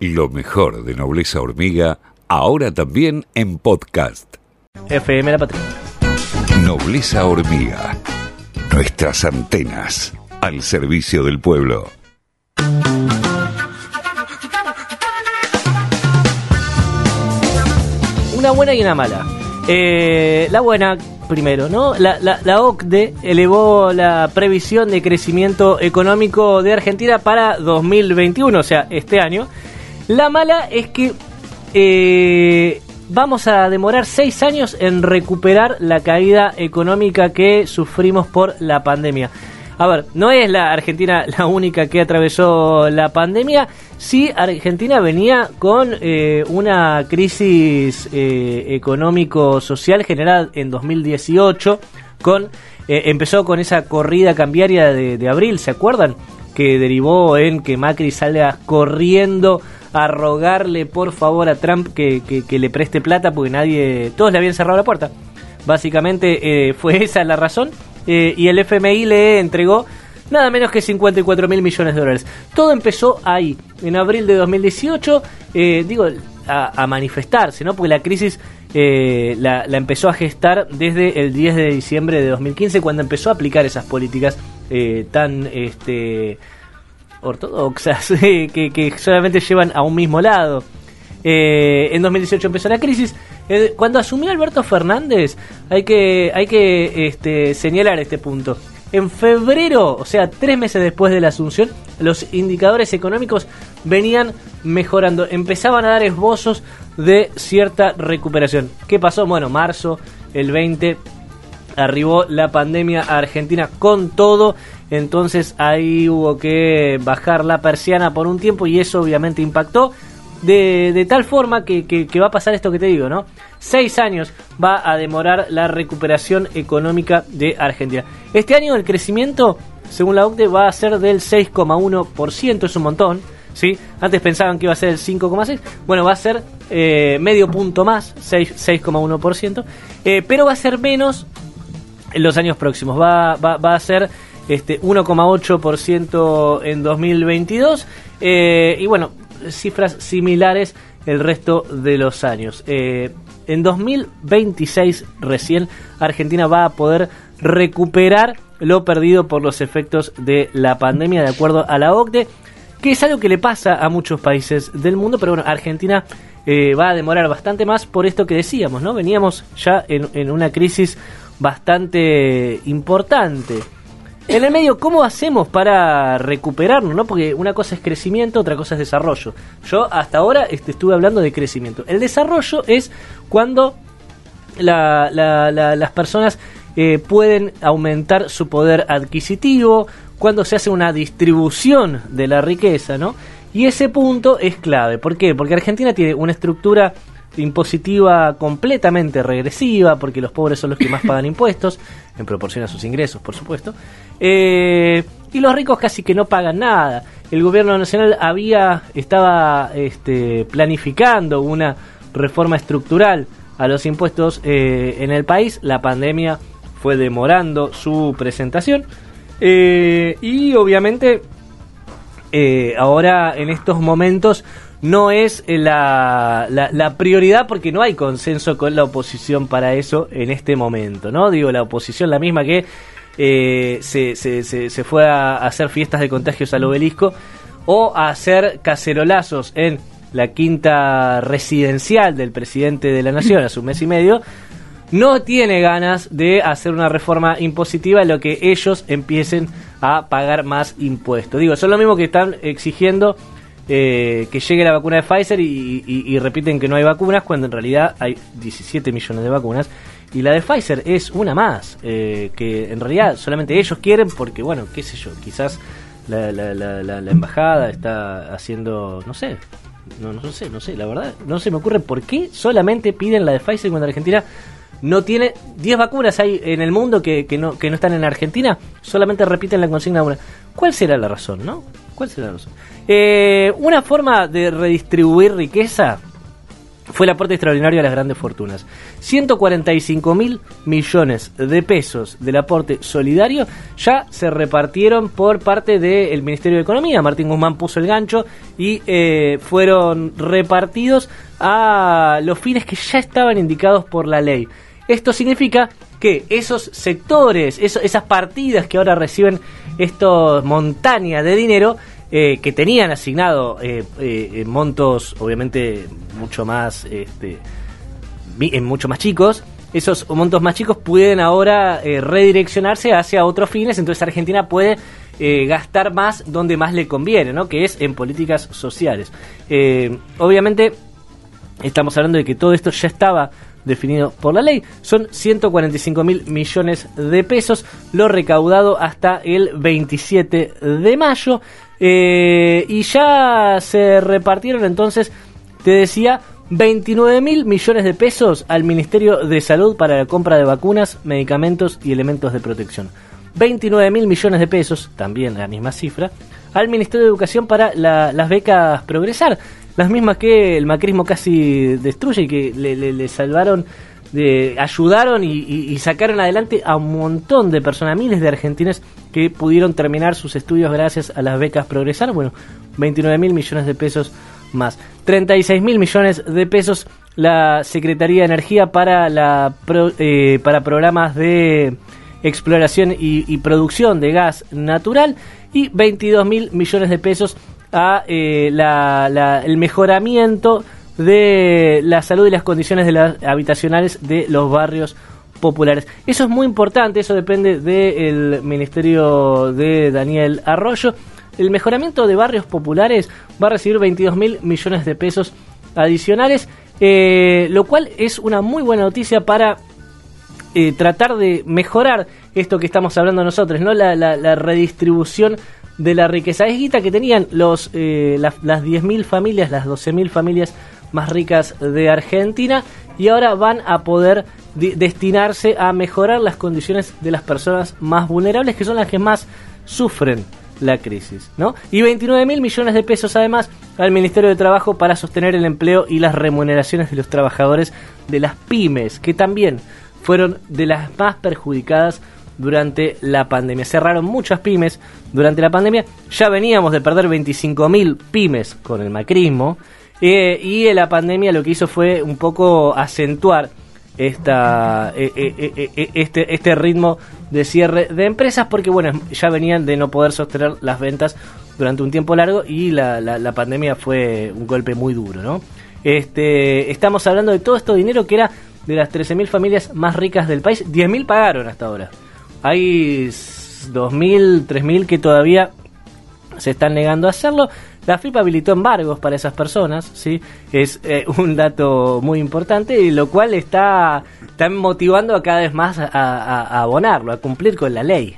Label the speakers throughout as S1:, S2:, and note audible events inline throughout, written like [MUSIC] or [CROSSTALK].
S1: Lo mejor de Nobleza Hormiga, ahora también en podcast.
S2: FM La Patria.
S1: Nobleza Hormiga. Nuestras antenas al servicio del pueblo.
S2: Una buena y una mala. Eh, la buena, primero, ¿no? La, la, la, OCDE elevó la previsión de crecimiento económico de Argentina para 2021, o sea, este año. La mala es que eh, vamos a demorar seis años en recuperar la caída económica que sufrimos por la pandemia. A ver, no es la Argentina [LAUGHS] la única que atravesó la pandemia. Sí, Argentina venía con eh, una crisis eh, económico-social generada en 2018. Con, empezó con esa corrida cambiaria de, de, abril, ¿se acuerdan? Que derivó en que Macri salga corriendo a rogarle por favor a Trump que, le preste plata porque nadie, todos le habían cerrado la puerta. Básicamente fue [LAUGHS] esa la razón eh, y el FMI le entregó nada menos que 54 mil millones de dólares. Todo empezó ahí, en abril de 2018, eh, digo, a, a, manifestarse, ¿no? Porque la crisis eh, la, la, empezó a gestar desde el 10 de diciembre de 2015, cuando empezó a aplicar esas políticas eh, tan este, ortodoxas, [LAUGHS] que, solamente llevan a un mismo lado. Eh, en 2018 empezó la crisis. Eh, cuando asumió Alberto Fernández, hay que, hay que este, señalar este punto. En febrero, o sea, tres meses después de la asunción, los indicadores económicos venían mejorando, empezaban a dar esbozos de cierta recuperación. ¿Qué pasó? Bueno, marzo, el 20, arribó la pandemia a Argentina con todo, entonces ahí hubo que bajar la persiana por un tiempo y eso obviamente impactó de, tal forma que, va a pasar esto que te digo, ¿no? Seis años va a demorar la recuperación económica de Argentina. Este año el crecimiento, según la OCDE, va a ser del 6,1%, es un montón, ¿sí? Antes pensaban que iba a ser el 5,6%, bueno, va a ser eh, medio punto más, 6,1%, eh, pero va a ser menos en los años próximos, va, va a ser este 1,8% en 2022, eh, y bueno, cifras similares el resto de los años. Eh, en 2026 recién Argentina va a poder recuperar lo perdido por los efectos de la pandemia, de acuerdo a la OCDE, que es algo que le pasa a muchos países del mundo, pero bueno, Argentina eh, va a demorar bastante más por esto que decíamos, ¿no? Veníamos ya en, en una crisis bastante importante. En el medio, ¿cómo hacemos para recuperarnos? ¿no? Porque una cosa es crecimiento, otra cosa es desarrollo. Yo hasta ahora este, estuve hablando de crecimiento. El desarrollo es cuando la, la, la, las personas eh, pueden aumentar su poder adquisitivo, cuando se hace una distribución de la riqueza, ¿no? Y ese punto es clave. ¿Por qué? Porque Argentina tiene una estructura impositiva completamente regresiva, porque los pobres son los que más pagan [LAUGHS] impuestos, en proporción a sus ingresos, por supuesto, eh, y los ricos casi que no pagan nada. El gobierno nacional había, estaba este, planificando una reforma estructural a los impuestos eh, en el país, la pandemia fue demorando su presentación, eh, y obviamente ahora en estos momentos no es la, la, la, prioridad porque no hay consenso con la oposición para eso en este momento, ¿no? Digo, la oposición la misma que eh, se, se, se, se, fue a hacer fiestas de contagios al obelisco o a hacer cacerolazos en la quinta residencial del presidente de la nación hace un mes y medio, no tiene ganas de hacer una reforma impositiva en lo que ellos empiecen a pagar más impuestos. Digo, son lo mismo que están exigiendo eh, que llegue la vacuna de Pfizer y, repiten que no hay vacunas cuando en realidad hay 17 millones de vacunas y la de Pfizer es una más eh, que en realidad solamente ellos quieren porque bueno qué sé yo quizás la, la, la, la embajada está haciendo no sé no, no sé no sé la verdad no se me ocurre por qué solamente piden la de Pfizer cuando Argentina no tiene 10 vacunas hay en el mundo que, que, no, que no están en Argentina solamente repiten la consigna de una ¿cuál será la razón no? ¿Cuál será la? Eh, una forma de redistribuir riqueza fue el aporte extraordinario a las grandes fortunas. 145 mil millones de pesos del aporte solidario ya se repartieron por parte del Ministerio de Economía. Martín Guzmán puso el gancho y eh, fueron repartidos a los fines que ya estaban indicados por la ley. Esto significa que esos sectores, esas partidas que ahora reciben estos montañas de dinero, eh, que tenían asignado eh, eh, montos obviamente mucho más este, mucho más chicos esos montos más chicos pueden ahora redireccionarse hacia otros fines entonces Argentina puede gastar más donde más le conviene ¿no? que es en políticas sociales obviamente estamos hablando de que todo esto ya estaba definido por la ley. Son 145 mil millones de pesos, lo recaudado hasta el 27 de mayo. Eh, y ya se repartieron entonces, te decía, 29 mil millones de pesos al Ministerio de Salud para la compra de vacunas, medicamentos y elementos de protección. 29 mil millones de pesos, también la misma cifra, al Ministerio de Educación para las becas Progresar, las mismas que el macrismo casi destruye y que le salvaron ayudaron y, sacaron adelante a un montón de personas, miles de argentinos que pudieron terminar sus estudios gracias a las becas Progresar. Bueno, 29 mil millones de pesos más. 36 mil millones de pesos la Secretaría de Energía para, la, eh, para programas de exploración y, producción de gas natural y 22 mil millones de pesos a eh, el mejoramiento de la salud y las condiciones de las habitacionales de los barrios populares. Eso es muy importante, eso depende del Ministerio de Daniel Arroyo. El mejoramiento de barrios populares va a recibir 22 mil millones de pesos adicionales, eh, lo cual es una muy buena noticia para eh, tratar de mejorar esto que estamos hablando nosotros, ¿no? La, redistribución de la riqueza. Es guita que tenían los, eh, las, las 10.000 familias, las 12.000 familias más ricas de Argentina y ahora van a poder destinarse a mejorar las condiciones de las personas más vulnerables que son las que más sufren la crisis, ¿no? Y 29 mil millones de pesos además al Ministerio de Trabajo para sostener el empleo y las remuneraciones de los trabajadores de las pymes, que también fueron de las más perjudicadas durante la pandemia. Cerraron muchas pymes durante la pandemia. Ya veníamos de perder 25 mil pymes con el macrismo eh, y la pandemia lo que hizo fue un poco acentuar esta, eh, eh, este, este ritmo de cierre de empresas porque bueno ya venían de no poder sostener las ventas durante un tiempo largo y la, la, pandemia fue un golpe muy duro ¿no? este, estamos hablando de todo este dinero que era de las 13.000 familias más ricas del país 10.000 pagaron hasta ahora hay 2.000, 3.000 que todavía se están negando a hacerlo la FIP habilitó embargos para esas personas, ¿sí? Es eh, un dato muy importante, y lo cual está, está motivando a cada vez más a, abonarlo, a cumplir con la ley.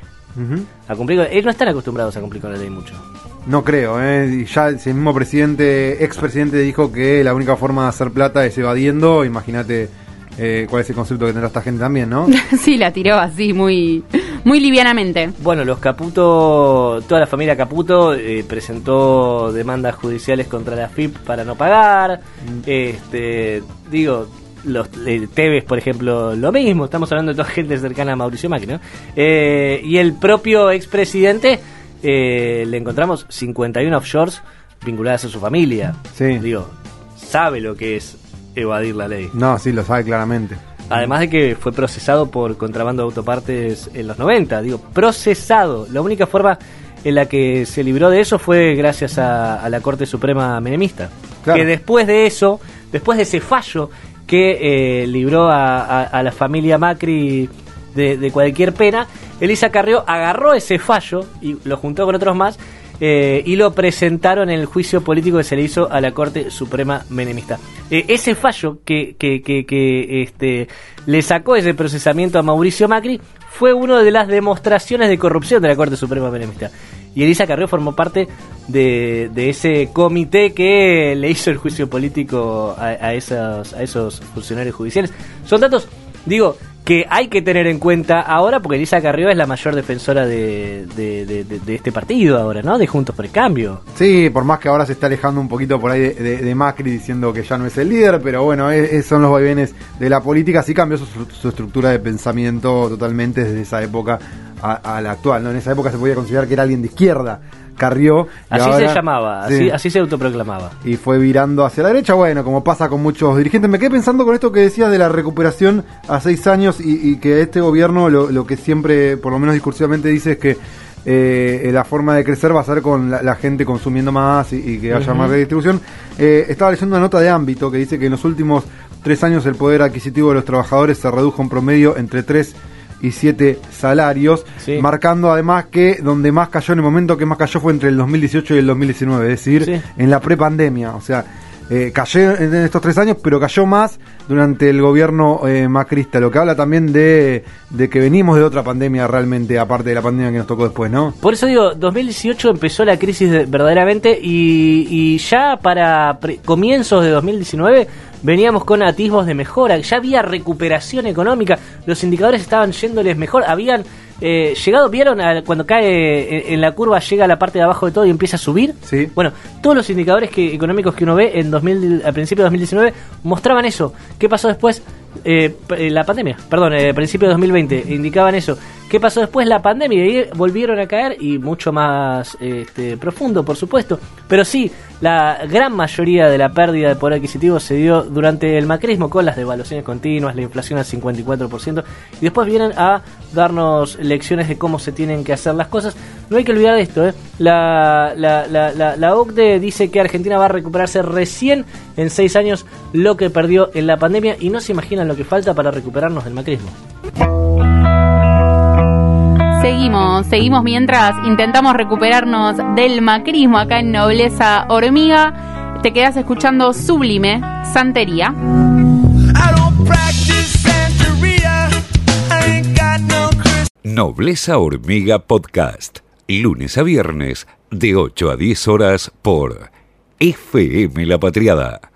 S2: a cumplir ellos no están acostumbrados a cumplir con la ley mucho.
S3: No creo, ¿eh? ya el mismo presidente, expresidente dijo que la única forma de hacer plata es evadiendo, imagínate eh, cuál es el concepto que tendrá esta gente también, ¿no? [LAUGHS]
S4: sí, la tiró así, muy, muy livianamente.
S2: Bueno, los Caputo, toda la familia Caputo eh, presentó demandas judiciales contra la FIP para no pagar. Mm. Este, digo, los eh, Tevez, por ejemplo, lo mismo. Estamos hablando de toda [LAUGHS] gente cercana a Mauricio Macri, ¿no? y el propio expresidente, le encontramos 51 offshores vinculadas a su familia. Sí. Digo, sabe lo que es evadir la ley.
S3: No, sí, lo sabe claramente.
S2: Además de que fue procesado por contrabando de autopartes en los 90, digo, procesado. La única forma en la que se libró de eso fue gracias a, la Corte Suprema Menemista. Que después de eso, después de ese fallo que eh, libró a, la familia Macri de, de cualquier pena, Elisa Carrió agarró ese fallo y lo juntó con otros más eh, y lo presentaron en el juicio político que se le hizo a la Corte Suprema Menemista. Eh, ese fallo que, que, que, este, le sacó ese procesamiento a Mauricio Macri fue una de las demostraciones de corrupción de la Corte Suprema Menemista. Y Elisa Carrió formó parte de, ese comité que le hizo el juicio político a, esos, a esos funcionarios judiciales. Son datos, digo, que hay que tener en cuenta ahora, porque Elisa Carrió es la mayor defensora de, de- este partido ahora, ¿no? De Juntos por el Cambio.
S3: Sí, por más que ahora se está alejando un poquito por ahí de, Macri diciendo que ya no es el líder, pero bueno, son los vaivenes de la política. Sí cambió su, estructura de pensamiento totalmente desde esa época a, a la actual. ¿no? En esa época se podía considerar que era alguien de izquierda, Carrió.
S2: Así
S3: ahora-
S2: se llamaba,
S3: Sí.
S2: así, así se autoproclamaba.
S3: y fue virando hacia la derecha, bueno, como pasa con muchos dirigentes. Me quedé pensando con esto que decías de la recuperación a seis años y, y que este gobierno lo, lo que siempre, por lo menos discursivamente, dice es que eh, la forma de crecer va a ser con la, la gente consumiendo más y, y que haya más redistribución. Eh, estaba leyendo una nota de ámbito que dice que en los últimos tres años el poder adquisitivo de los trabajadores se redujo en promedio entre 3 y 7 salarios,
S2: Sí.
S3: marcando además que donde más cayó, en el momento que más cayó fue entre el 2018 y el 2019, es decir,
S2: Sí.
S3: en la prepandemia. O sea, eh, cayó en estos tres años, pero cayó más durante el gobierno eh, macrista, lo que habla también de, de que venimos de otra pandemia realmente, aparte de la pandemia que nos tocó después, ¿no?
S2: Por eso digo, 2018 empezó la crisis de- verdaderamente y, y ya para pre- comienzos de 2019 veníamos con atisbos de mejora, ya había recuperación económica, los indicadores estaban yéndoles mejor, habían eh, llegado, ¿vieron? a- cuando cae en, en la curva, llega a la parte de abajo de todo y empieza a subir.
S3: Sí.
S2: Bueno, todos los indicadores que, económicos que uno ve en 2000, al principio de 2019 mostraban eso. ¿Qué pasó después? Eh, eh, la pandemia, perdón, eh, principio de 2020 indicaban eso. ¿Qué pasó después? La pandemia y volvieron a caer y mucho más este, profundo, por supuesto. Pero sí, la gran mayoría de la pérdida de poder adquisitivo se dio durante el macrismo con las devaluaciones continuas, la inflación al 54% y después vienen a darnos lecciones de cómo se tienen que hacer las cosas. No hay que olvidar esto, ¿eh? la, la, la, la, la OCDE dice que Argentina va a recuperarse recién en seis años lo que perdió en la pandemia y no se imaginan lo que falta para recuperarnos del macrismo.
S4: Seguimos, seguimos mientras intentamos recuperarnos del macrismo acá en Nobleza Hormiga. Te quedas escuchando Sublime, Santería.
S1: Nobleza Hormiga Podcast. Lunes a viernes de 8 a 10 horas por FM La Patriada.